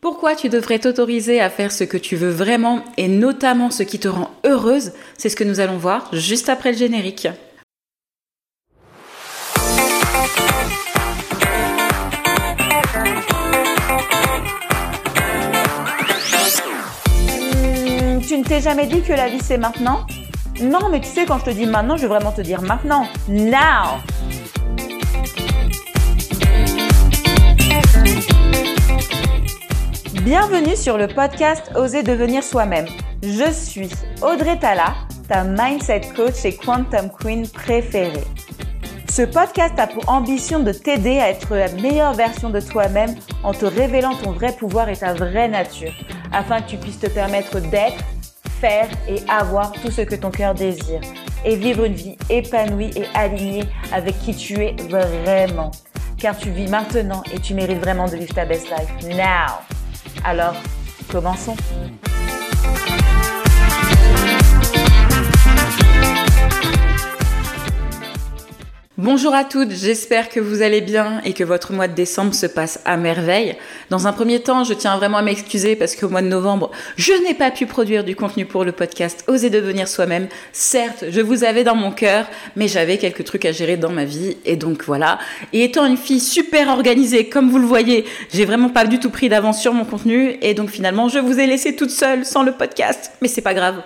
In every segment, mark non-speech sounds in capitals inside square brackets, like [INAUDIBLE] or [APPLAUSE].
Pourquoi tu devrais t'autoriser à faire ce que tu veux vraiment et notamment ce qui te rend heureuse C'est ce que nous allons voir juste après le générique. Hmm, tu ne t'es jamais dit que la vie c'est maintenant? Non, mais tu sais, quand je te dis maintenant, je veux vraiment te dire maintenant. Now Bienvenue sur le podcast Oser devenir soi-même. Je suis Audrey Tala, ta mindset coach et quantum queen préférée. Ce podcast a pour ambition de t'aider à être la meilleure version de toi-même en te révélant ton vrai pouvoir et ta vraie nature, afin que tu puisses te permettre d'être, faire et avoir tout ce que ton cœur désire, et vivre une vie épanouie et alignée avec qui tu es vraiment. Car tu vis maintenant et tu mérites vraiment de vivre ta best life now. Alors, commençons. Bonjour à toutes, j'espère que vous allez bien et que votre mois de décembre se passe à merveille. Dans un premier temps, je tiens vraiment à m'excuser parce qu'au mois de novembre, je n'ai pas pu produire du contenu pour le podcast Oser devenir soi-même. Certes, je vous avais dans mon cœur, mais j'avais quelques trucs à gérer dans ma vie et donc voilà. Et étant une fille super organisée, comme vous le voyez, j'ai vraiment pas du tout pris d'avance sur mon contenu et donc finalement, je vous ai laissé toute seule sans le podcast. Mais c'est pas grave.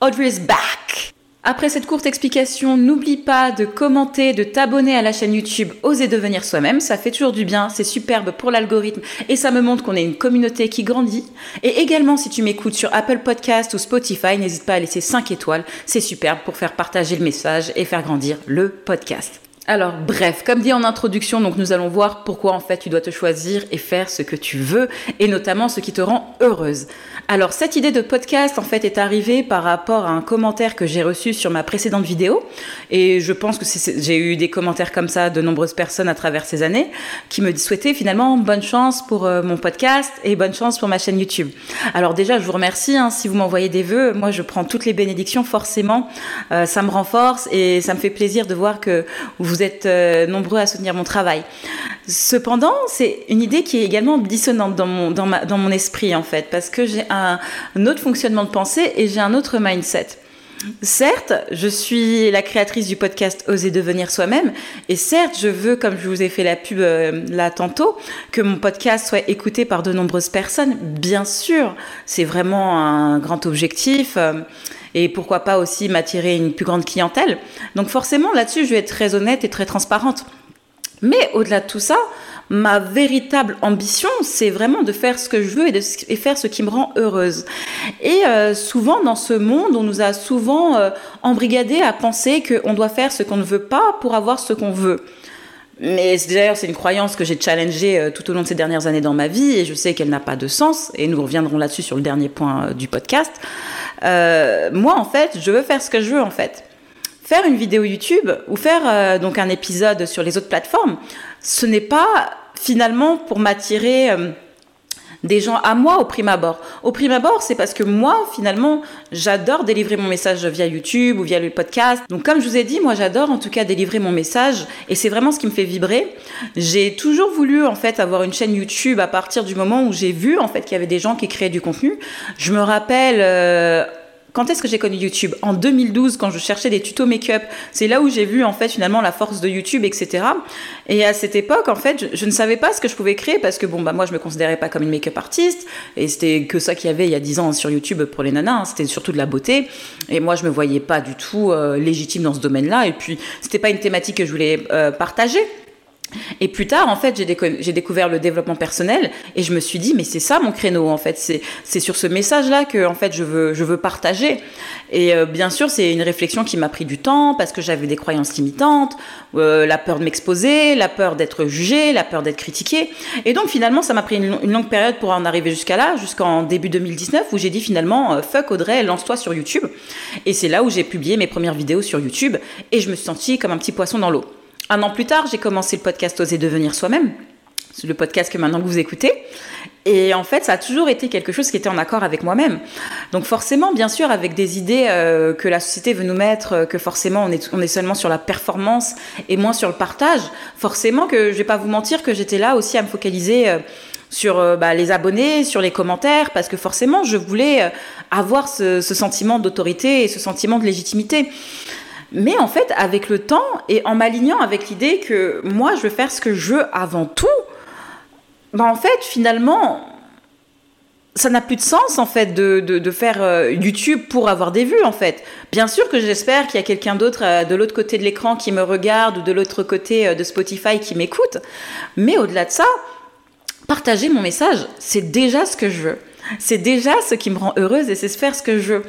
Audrey is back! Après cette courte explication, n'oublie pas de commenter, de t'abonner à la chaîne YouTube Oser devenir soi-même. Ça fait toujours du bien, c'est superbe pour l'algorithme et ça me montre qu'on est une communauté qui grandit. Et également, si tu m'écoutes sur Apple Podcast ou Spotify, n'hésite pas à laisser 5 étoiles. C'est superbe pour faire partager le message et faire grandir le podcast. Alors bref, comme dit en introduction, donc nous allons voir pourquoi en fait tu dois te choisir et faire ce que tu veux et notamment ce qui te rend heureuse. Alors cette idée de podcast en fait est arrivée par rapport à un commentaire que j'ai reçu sur ma précédente vidéo et je pense que j'ai eu des commentaires comme ça de nombreuses personnes à travers ces années qui me souhaitaient finalement bonne chance pour euh, mon podcast et bonne chance pour ma chaîne YouTube. Alors déjà je vous remercie hein, si vous m'envoyez des vœux, moi je prends toutes les bénédictions forcément, euh, ça me renforce et ça me fait plaisir de voir que vous vous êtes euh, nombreux à soutenir mon travail. Cependant, c'est une idée qui est également dissonante dans mon, esprit, en fait, parce que j'ai un, autre fonctionnement de pensée et j'ai un autre mindset. Certes, je suis la créatrice du podcast Oser devenir soi-même, et certes, je veux, comme je vous ai fait la pub euh, là tantôt, que mon podcast soit écouté par de nombreuses personnes. Bien sûr, c'est vraiment un grand objectif. Euh, et pourquoi pas aussi m'attirer une plus grande clientèle. Donc forcément, là-dessus, je vais être très honnête et très transparente. Mais au-delà de tout ça, ma véritable ambition, c'est vraiment de faire ce que je veux et de faire ce qui me rend heureuse. Et euh, souvent, dans ce monde, on nous a souvent euh, embrigadés à penser qu'on doit faire ce qu'on ne veut pas pour avoir ce qu'on veut. Mais d'ailleurs, c'est une croyance que j'ai challengée euh, tout au long de ces dernières années dans ma vie et je sais qu'elle n'a pas de sens. Et nous reviendrons là-dessus sur le dernier point euh, du podcast. Euh, moi, en fait, je veux faire ce que je veux, en fait. Faire une vidéo YouTube ou faire donc un épisode sur les autres plateformes, ce n'est pas finalement pour m'attirer des gens à moi au prime abord. Au prime abord, c'est parce que moi, finalement, j'adore délivrer mon message via YouTube ou via le podcast. Donc, comme je vous ai dit, moi, j'adore en tout cas délivrer mon message et c'est vraiment ce qui me fait vibrer. J'ai toujours voulu, en fait, avoir une chaîne YouTube à partir du moment où j'ai vu, en fait, qu'il y avait des gens qui créaient du contenu. Je me rappelle, euh, quand est-ce que j'ai connu YouTube? En 2012, quand je cherchais des tutos make-up. C'est là où j'ai vu en fait finalement la force de YouTube, etc. Et à cette époque, en fait, je, ne savais pas ce que je pouvais créer parce que bon, bah moi, je me considérais pas comme une make-up artiste et c'était que ça qu'il y avait il y a 10 ans sur YouTube pour les nanas. Hein. C'était surtout de la beauté et moi, je me voyais pas du tout euh, légitime dans ce domaine-là. Et puis, c'était pas une thématique que je voulais euh, partager. Et plus tard, en fait, j'ai découvert le développement personnel et je me suis dit, mais c'est ça mon créneau, en fait. C'est sur ce message-là que, en fait, je veux, partager. Et euh, bien sûr, c'est une réflexion qui m'a pris du temps parce que j'avais des croyances limitantes, euh, la peur de m'exposer, la peur d'être jugée, la peur d'être critiquée. Et donc, finalement, ça m'a pris une, longue période pour en arriver jusqu'à là, jusqu'en début 2019, où j'ai dit finalement, euh, fuck Audrey, lance-toi sur YouTube. Et c'est là où j'ai publié mes premières vidéos sur YouTube et je me suis sentie comme un petit poisson dans l'eau. Un an plus tard, j'ai commencé le podcast Oser devenir soi-même. C'est le podcast que maintenant vous écoutez. Et en fait, ça a toujours été quelque chose qui était en accord avec moi-même. Donc forcément, bien sûr, avec des idées euh, que la société veut nous mettre, euh, que forcément on est, on est seulement sur la performance et moins sur le partage, forcément que je vais pas vous mentir que j'étais là aussi à me focaliser euh, sur bah, les abonnés, sur les commentaires, parce que forcément, je voulais avoir ce, sentiment d'autorité et ce sentiment de légitimité. Mais en fait, avec le temps et en m'alignant avec l'idée que moi, je veux faire ce que je veux avant tout, bah en fait, finalement, ça n'a plus de sens en fait de, de, faire euh, YouTube pour avoir des vues en fait. Bien sûr que j'espère qu'il y a quelqu'un d'autre de l'autre côté de l'écran qui me regarde ou de l'autre côté de Spotify qui m'écoute, mais au-delà de ça, partager mon message, c'est déjà ce que je veux. C'est déjà ce qui me rend heureuse et c'est faire ce que je veux.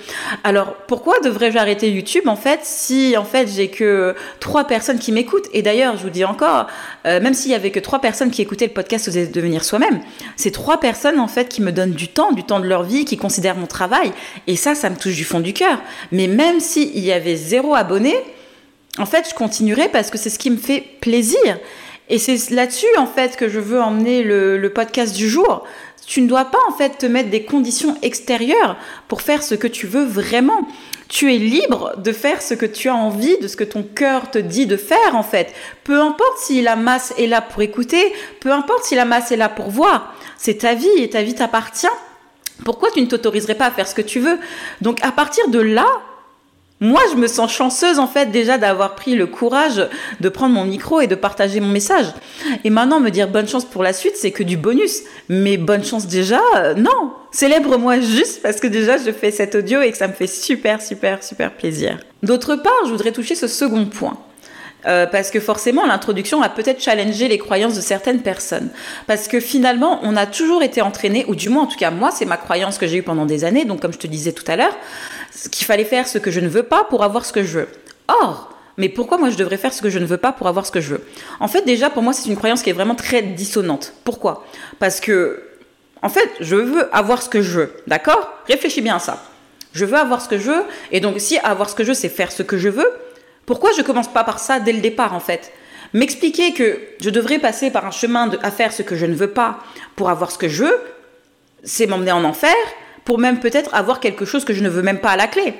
Alors pourquoi devrais-je arrêter YouTube en fait si en fait j'ai que trois personnes qui m'écoutent? Et d'ailleurs, je vous dis encore, euh, même s'il y avait que trois personnes qui écoutaient le podcast Oser devenir soi-même, c'est trois personnes en fait qui me donnent du temps, du temps de leur vie, qui considèrent mon travail. Et ça, ça me touche du fond du cœur. Mais même s'il y avait zéro abonné, en fait, je continuerai parce que c'est ce qui me fait plaisir. Et c'est là-dessus, en fait, que je veux emmener le, podcast du jour. Tu ne dois pas, en fait, te mettre des conditions extérieures pour faire ce que tu veux vraiment. Tu es libre de faire ce que tu as envie, de ce que ton cœur te dit de faire, en fait. Peu importe si la masse est là pour écouter, peu importe si la masse est là pour voir. C'est ta vie et ta vie t'appartient. Pourquoi tu ne t'autoriserais pas à faire ce que tu veux? Donc, à partir de là, moi, je me sens chanceuse en fait déjà d'avoir pris le courage de prendre mon micro et de partager mon message. Et maintenant, me dire bonne chance pour la suite, c'est que du bonus. Mais bonne chance déjà, euh, non. Célèbre-moi juste parce que déjà, je fais cet audio et que ça me fait super, super, super plaisir. D'autre part, je voudrais toucher ce second point. Euh, parce que forcément l'introduction a peut-être challengé les croyances de certaines personnes. Parce que finalement, on a toujours été entraîné, ou du moins en tout cas moi, c'est ma croyance que j'ai eue pendant des années, donc comme je te disais tout à l'heure, qu'il fallait faire ce que je ne veux pas pour avoir ce que je veux. Or, mais pourquoi moi je devrais faire ce que je ne veux pas pour avoir ce que je veux En fait, déjà, pour moi, c'est une croyance qui est vraiment très dissonante. Pourquoi Parce que, en fait, je veux avoir ce que je veux. D'accord Réfléchis bien à ça. Je veux avoir ce que je veux, et donc si avoir ce que je veux, c'est faire ce que je veux, pourquoi je commence pas par ça dès le départ, en fait M'expliquer que je devrais passer par un chemin de, à faire ce que je ne veux pas pour avoir ce que je veux, c'est m'emmener en enfer, pour même peut-être avoir quelque chose que je ne veux même pas à la clé.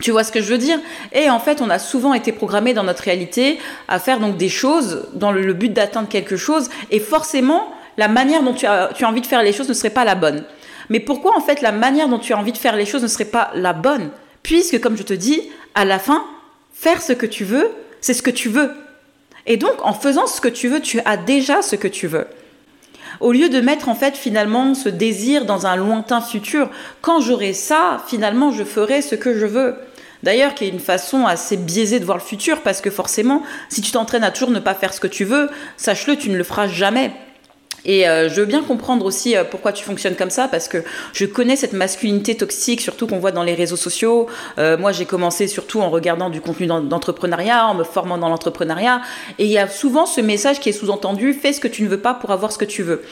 Tu vois ce que je veux dire? Et en fait, on a souvent été programmé dans notre réalité à faire donc des choses dans le, but d'atteindre quelque chose, et forcément, la manière dont tu as, tu as envie de faire les choses ne serait pas la bonne. Mais pourquoi en fait la manière dont tu as envie de faire les choses ne serait pas la bonne? Puisque, comme je te dis, à la fin, faire ce que tu veux, c'est ce que tu veux. Et donc, en faisant ce que tu veux, tu as déjà ce que tu veux. Au lieu de mettre en fait finalement ce désir dans un lointain futur, quand j'aurai ça, finalement je ferai ce que je veux. D'ailleurs, qui est une façon assez biaisée de voir le futur, parce que forcément, si tu t'entraînes à toujours ne pas faire ce que tu veux, sache-le, tu ne le feras jamais. Et euh, je veux bien comprendre aussi euh, pourquoi tu fonctionnes comme ça, parce que je connais cette masculinité toxique, surtout qu'on voit dans les réseaux sociaux. Euh, moi, j'ai commencé surtout en regardant du contenu d'entrepreneuriat, en me formant dans l'entrepreneuriat. Et il y a souvent ce message qui est sous-entendu, fais ce que tu ne veux pas pour avoir ce que tu veux.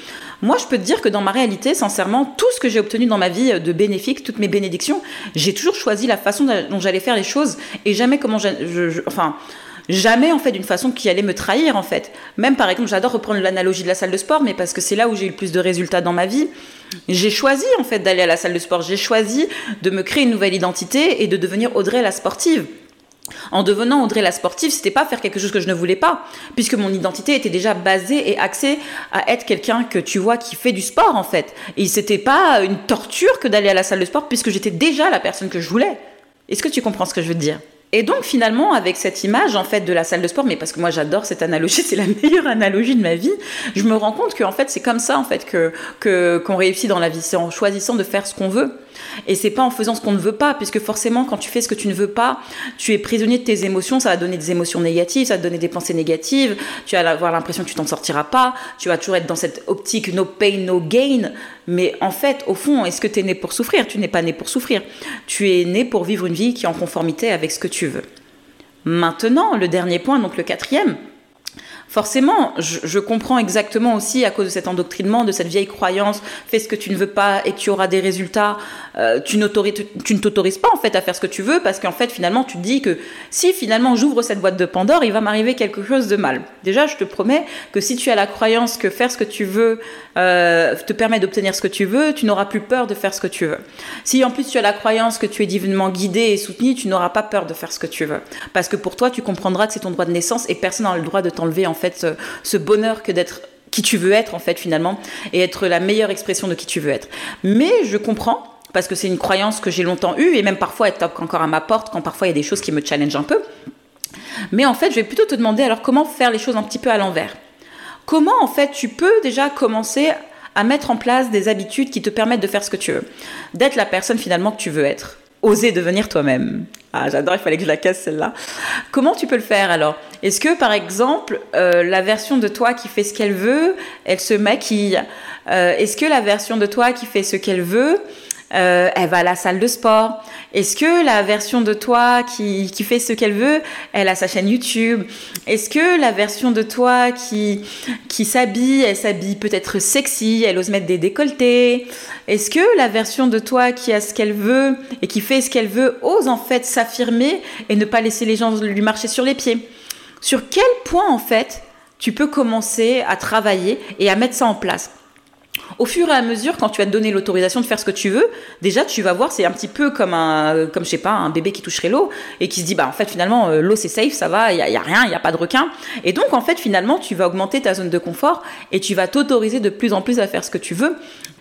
Moi, je peux te dire que dans ma réalité, sincèrement, tout ce que j'ai obtenu dans ma vie de bénéfique, toutes mes bénédictions, j'ai toujours choisi la façon dont j'allais faire les choses et jamais comment je, je enfin, jamais en fait d'une façon qui allait me trahir en fait. Même par exemple, j'adore reprendre l'analogie de la salle de sport, mais parce que c'est là où j'ai eu le plus de résultats dans ma vie. J'ai choisi en fait d'aller à la salle de sport. J'ai choisi de me créer une nouvelle identité et de devenir Audrey la sportive. En devenant Audrey la sportive, c'était pas faire quelque chose que je ne voulais pas, puisque mon identité était déjà basée et axée à être quelqu'un que tu vois qui fait du sport en fait. Et c'était pas une torture que d'aller à la salle de sport, puisque j'étais déjà la personne que je voulais. Est-ce que tu comprends ce que je veux dire? Et donc finalement, avec cette image en fait de la salle de sport, mais parce que moi j'adore cette analogie, [LAUGHS] c'est la meilleure analogie de ma vie, je me rends compte qu'en fait c'est comme ça en fait que qu'on réussit dans la vie, c'est en choisissant de faire ce qu'on veut. Et c'est pas en faisant ce qu'on ne veut pas, puisque forcément, quand tu fais ce que tu ne veux pas, tu es prisonnier de tes émotions, ça va donner des émotions négatives, ça va donner des pensées négatives, tu vas avoir l'impression que tu t'en sortiras pas, tu vas toujours être dans cette optique no pain, no gain. Mais en fait, au fond, est-ce que tu es né pour souffrir? Tu n'es pas né pour souffrir. Tu es né pour vivre une vie qui est en conformité avec ce que tu veux. Maintenant, le dernier point, donc le quatrième, forcément, je, comprends exactement aussi à cause de cet endoctrinement, de cette vieille croyance, fais ce que tu ne veux pas et tu auras des résultats. Euh, tu, ne t'autorises pas en fait à faire ce que tu veux parce qu'en fait finalement tu te dis que si finalement j'ouvre cette boîte de Pandore, il va m'arriver quelque chose de mal. Déjà, je te promets que si tu as la croyance que faire ce que tu veux euh, te permet d'obtenir ce que tu veux, tu n'auras plus peur de faire ce que tu veux. Si en plus tu as la croyance que tu es divinement guidé et soutenu, tu n'auras pas peur de faire ce que tu veux parce que pour toi tu comprendras que c'est ton droit de naissance et personne n'a le droit de t'enlever en fait ce, bonheur que d'être qui tu veux être en fait finalement et être la meilleure expression de qui tu veux être. Mais je comprends parce que c'est une croyance que j'ai longtemps eue et même parfois elle encore à ma porte quand parfois il y a des choses qui me challengent un peu. Mais en fait, je vais plutôt te demander alors comment faire les choses un petit peu à l'envers. Comment en fait tu peux déjà commencer à mettre en place des habitudes qui te permettent de faire ce que tu veux, d'être la personne finalement que tu veux être, oser devenir toi-même. Ah, j'adore, il fallait que je la casse celle-là. Comment tu peux le faire alors? Est-ce que par exemple, euh, la version de toi qui fait ce qu'elle veut, elle se maquille? Euh, Est-ce que la version de toi qui fait ce qu'elle veut, euh, elle va à la salle de sport. Est-ce que la version de toi qui, fait ce qu'elle veut, elle a sa chaîne YouTube? Est-ce que la version de toi qui, qui s'habille, elle s'habille peut-être sexy, elle ose mettre des décolletés? Est-ce que la version de toi qui a ce qu'elle veut et qui fait ce qu'elle veut ose en fait s'affirmer et ne pas laisser les gens lui marcher sur les pieds? Sur quel point en fait tu peux commencer à travailler et à mettre ça en place? Au fur et à mesure, quand tu vas te donner l'autorisation de faire ce que tu veux, déjà tu vas voir, c'est un petit peu comme un, comme je sais pas, un bébé qui toucherait l'eau et qui se dit bah en fait finalement euh, l'eau c'est safe, ça va, il y, a rien, il y a pas de requin. Et donc en fait finalement tu vas augmenter ta zone de confort et tu vas t'autoriser de plus en plus à faire ce que tu veux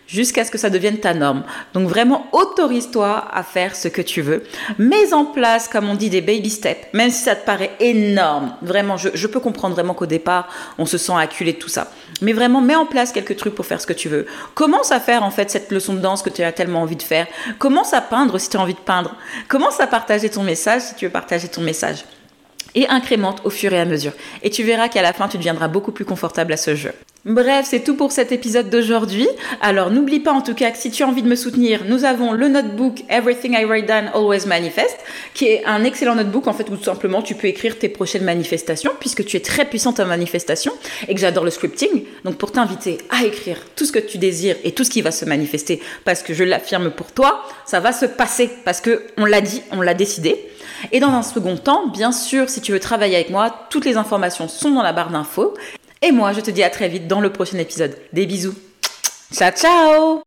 jusqu'à ce que ça devienne ta norme. Donc vraiment, autorise-toi à faire ce que tu veux. Mets en place, comme on dit, des baby steps, même si ça te paraît énorme. Vraiment, je, peux comprendre vraiment qu'au départ, on se sent acculé de tout ça. Mais vraiment, mets en place quelques trucs pour faire ce que tu veux. Commence à faire en fait cette leçon de danse que tu as tellement envie de faire. Commence à peindre si tu as envie de peindre. Commence à partager ton message si tu veux partager ton message et incrémente au fur et à mesure. Et tu verras qu'à la fin, tu deviendras beaucoup plus confortable à ce jeu. Bref, c'est tout pour cet épisode d'aujourd'hui. Alors n'oublie pas en tout cas que si tu as envie de me soutenir, nous avons le notebook Everything I Write Down Always Manifest, qui est un excellent notebook en fait où tout simplement tu peux écrire tes prochaines manifestations puisque tu es très puissante en manifestation et que j'adore le scripting. Donc pour t'inviter à écrire tout ce que tu désires et tout ce qui va se manifester parce que je l'affirme pour toi, ça va se passer parce que on l'a dit, on l'a décidé. Et dans un second temps, bien sûr, si tu veux travailler avec moi, toutes les informations sont dans la barre d'infos. Et moi, je te dis à très vite dans le prochain épisode. Des bisous. Ciao, ciao